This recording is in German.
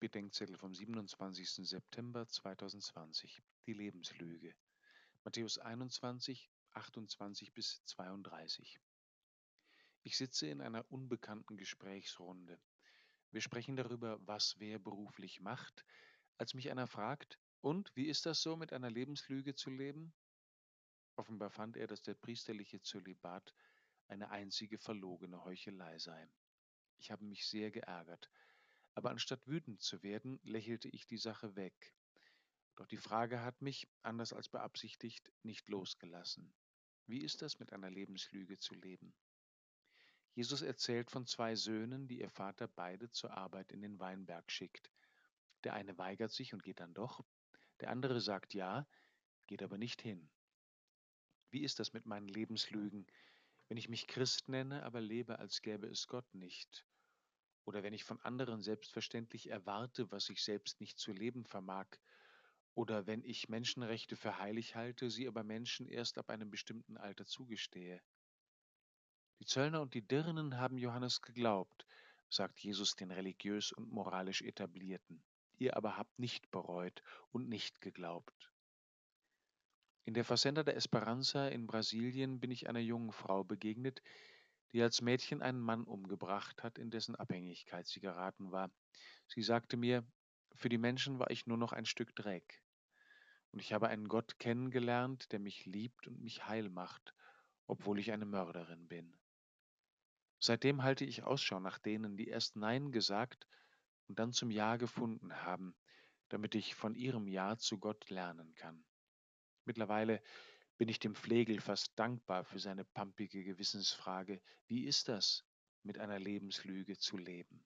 Bedenkzettel vom 27. September 2020. Die Lebenslüge. Matthäus 21, 28 bis 32. Ich sitze in einer unbekannten Gesprächsrunde. Wir sprechen darüber, was wer beruflich macht, als mich einer fragt, und wie ist das so, mit einer Lebenslüge zu leben? Offenbar fand er, dass der priesterliche Zölibat eine einzige verlogene Heuchelei sei. Ich habe mich sehr geärgert, aber anstatt wütend zu werden, lächelte ich die Sache weg. Doch die Frage hat mich, anders als beabsichtigt, nicht losgelassen. Wie ist das, mit einer Lebenslüge zu leben? Jesus erzählt von zwei Söhnen, die ihr Vater beide zur Arbeit in den Weinberg schickt. Der eine weigert sich und geht dann doch, der andere sagt ja, geht aber nicht hin. Wie ist das mit meinen Lebenslügen, wenn ich mich Christ nenne, aber lebe, als gäbe es Gott nicht? Oder wenn ich von anderen selbstverständlich erwarte, was ich selbst nicht zu leben vermag, oder wenn ich Menschenrechte für heilig halte, sie aber Menschen erst ab einem bestimmten Alter zugestehe. Die Zöllner und die Dirnen haben Johannes geglaubt, sagt Jesus den religiös und moralisch etablierten. Ihr aber habt nicht bereut und nicht geglaubt. In der Fazenda der Esperanza in Brasilien bin ich einer jungen Frau begegnet, die als Mädchen einen Mann umgebracht hat, in dessen Abhängigkeit sie geraten war. Sie sagte mir, für die Menschen war ich nur noch ein Stück Dreck. Und ich habe einen Gott kennengelernt, der mich liebt und mich heil macht, obwohl ich eine Mörderin bin. Seitdem halte ich Ausschau nach denen, die erst Nein gesagt und dann zum Ja gefunden haben, damit ich von ihrem Ja zu Gott lernen kann. Mittlerweile bin ich dem Flegel fast dankbar für seine pampige Gewissensfrage, wie ist das, mit einer Lebenslüge zu leben?